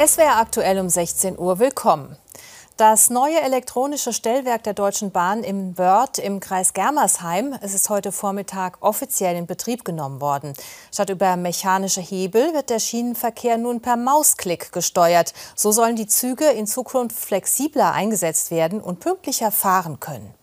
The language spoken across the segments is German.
Es wäre aktuell um 16 Uhr. Willkommen. Das neue elektronische Stellwerk der Deutschen Bahn im Wörth im Kreis Germersheim es ist heute Vormittag offiziell in Betrieb genommen worden. Statt über mechanische Hebel wird der Schienenverkehr nun per Mausklick gesteuert. So sollen die Züge in Zukunft flexibler eingesetzt werden und pünktlicher fahren können.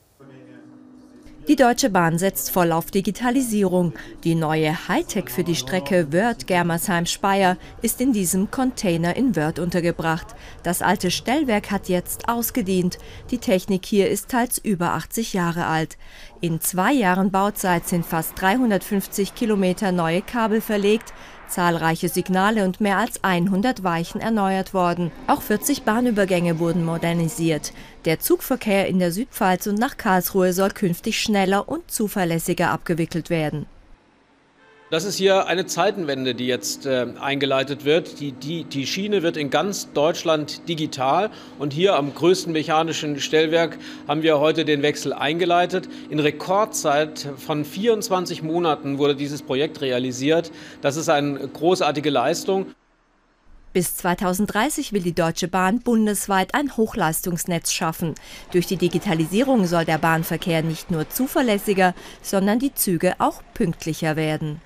Die Deutsche Bahn setzt voll auf Digitalisierung. Die neue Hightech für die Strecke Wörth-Germersheim-Speyer ist in diesem Container in Wörth untergebracht. Das alte Stellwerk hat jetzt ausgedient. Die Technik hier ist teils über 80 Jahre alt. In zwei Jahren Bauzeit sind fast 350 Kilometer neue Kabel verlegt zahlreiche Signale und mehr als 100 Weichen erneuert worden. Auch 40 Bahnübergänge wurden modernisiert. Der Zugverkehr in der Südpfalz und nach Karlsruhe soll künftig schneller und zuverlässiger abgewickelt werden. Das ist hier eine Zeitenwende, die jetzt äh, eingeleitet wird. Die, die, die Schiene wird in ganz Deutschland digital und hier am größten mechanischen Stellwerk haben wir heute den Wechsel eingeleitet. In Rekordzeit von 24 Monaten wurde dieses Projekt realisiert. Das ist eine großartige Leistung. Bis 2030 will die Deutsche Bahn bundesweit ein Hochleistungsnetz schaffen. Durch die Digitalisierung soll der Bahnverkehr nicht nur zuverlässiger, sondern die Züge auch pünktlicher werden.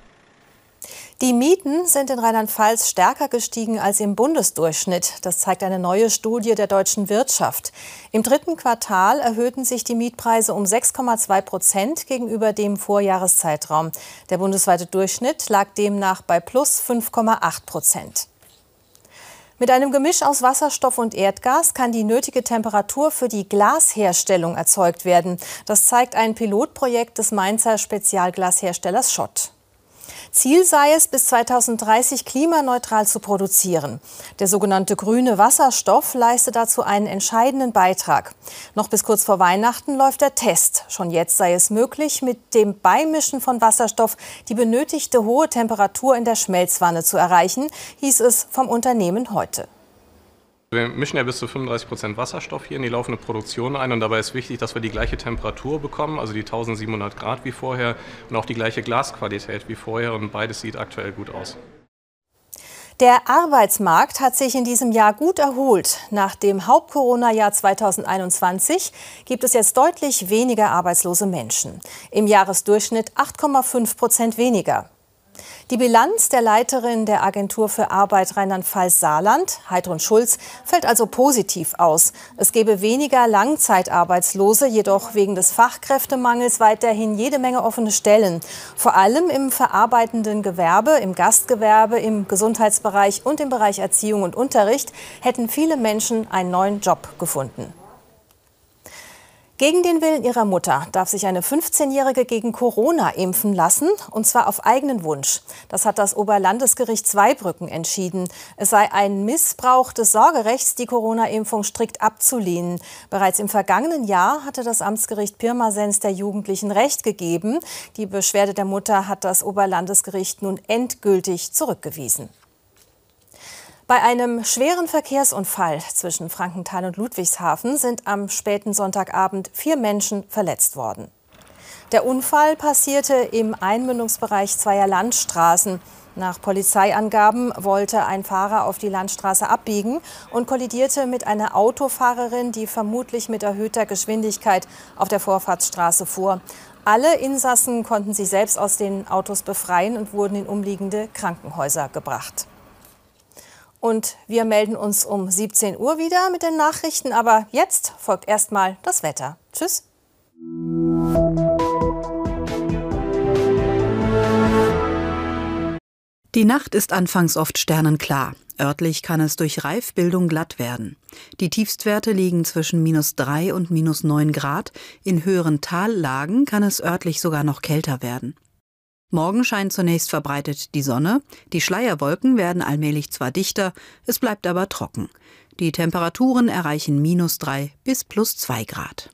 Die Mieten sind in Rheinland-Pfalz stärker gestiegen als im Bundesdurchschnitt. Das zeigt eine neue Studie der deutschen Wirtschaft. Im dritten Quartal erhöhten sich die Mietpreise um 6,2 Prozent gegenüber dem Vorjahreszeitraum. Der bundesweite Durchschnitt lag demnach bei plus 5,8 Prozent. Mit einem Gemisch aus Wasserstoff und Erdgas kann die nötige Temperatur für die Glasherstellung erzeugt werden. Das zeigt ein Pilotprojekt des Mainzer Spezialglasherstellers Schott. Ziel sei es, bis 2030 klimaneutral zu produzieren. Der sogenannte grüne Wasserstoff leistet dazu einen entscheidenden Beitrag. Noch bis kurz vor Weihnachten läuft der Test. Schon jetzt sei es möglich, mit dem Beimischen von Wasserstoff die benötigte hohe Temperatur in der Schmelzwanne zu erreichen, hieß es vom Unternehmen heute. Wir mischen ja bis zu 35 Prozent Wasserstoff hier in die laufende Produktion ein und dabei ist wichtig, dass wir die gleiche Temperatur bekommen, also die 1700 Grad wie vorher und auch die gleiche Glasqualität wie vorher und beides sieht aktuell gut aus. Der Arbeitsmarkt hat sich in diesem Jahr gut erholt. Nach dem Haupt-Corona-Jahr 2021 gibt es jetzt deutlich weniger arbeitslose Menschen. Im Jahresdurchschnitt 8,5 Prozent weniger. Die Bilanz der Leiterin der Agentur für Arbeit Rheinland-Pfalz-Saarland, Heidrun Schulz, fällt also positiv aus. Es gebe weniger Langzeitarbeitslose, jedoch wegen des Fachkräftemangels weiterhin jede Menge offene Stellen. Vor allem im verarbeitenden Gewerbe, im Gastgewerbe, im Gesundheitsbereich und im Bereich Erziehung und Unterricht hätten viele Menschen einen neuen Job gefunden. Gegen den Willen ihrer Mutter darf sich eine 15-Jährige gegen Corona impfen lassen, und zwar auf eigenen Wunsch. Das hat das Oberlandesgericht Zweibrücken entschieden. Es sei ein Missbrauch des Sorgerechts, die Corona-Impfung strikt abzulehnen. Bereits im vergangenen Jahr hatte das Amtsgericht Pirmasens der Jugendlichen Recht gegeben. Die Beschwerde der Mutter hat das Oberlandesgericht nun endgültig zurückgewiesen. Bei einem schweren Verkehrsunfall zwischen Frankenthal und Ludwigshafen sind am späten Sonntagabend vier Menschen verletzt worden. Der Unfall passierte im Einmündungsbereich zweier Landstraßen. Nach Polizeiangaben wollte ein Fahrer auf die Landstraße abbiegen und kollidierte mit einer Autofahrerin, die vermutlich mit erhöhter Geschwindigkeit auf der Vorfahrtsstraße fuhr. Alle Insassen konnten sich selbst aus den Autos befreien und wurden in umliegende Krankenhäuser gebracht. Und wir melden uns um 17 Uhr wieder mit den Nachrichten. Aber jetzt folgt erstmal das Wetter. Tschüss. Die Nacht ist anfangs oft sternenklar. Örtlich kann es durch Reifbildung glatt werden. Die Tiefstwerte liegen zwischen minus drei und minus neun Grad. In höheren Tallagen kann es örtlich sogar noch kälter werden. Morgen scheint zunächst verbreitet die Sonne, die Schleierwolken werden allmählich zwar dichter, es bleibt aber trocken. Die Temperaturen erreichen minus drei bis plus zwei Grad.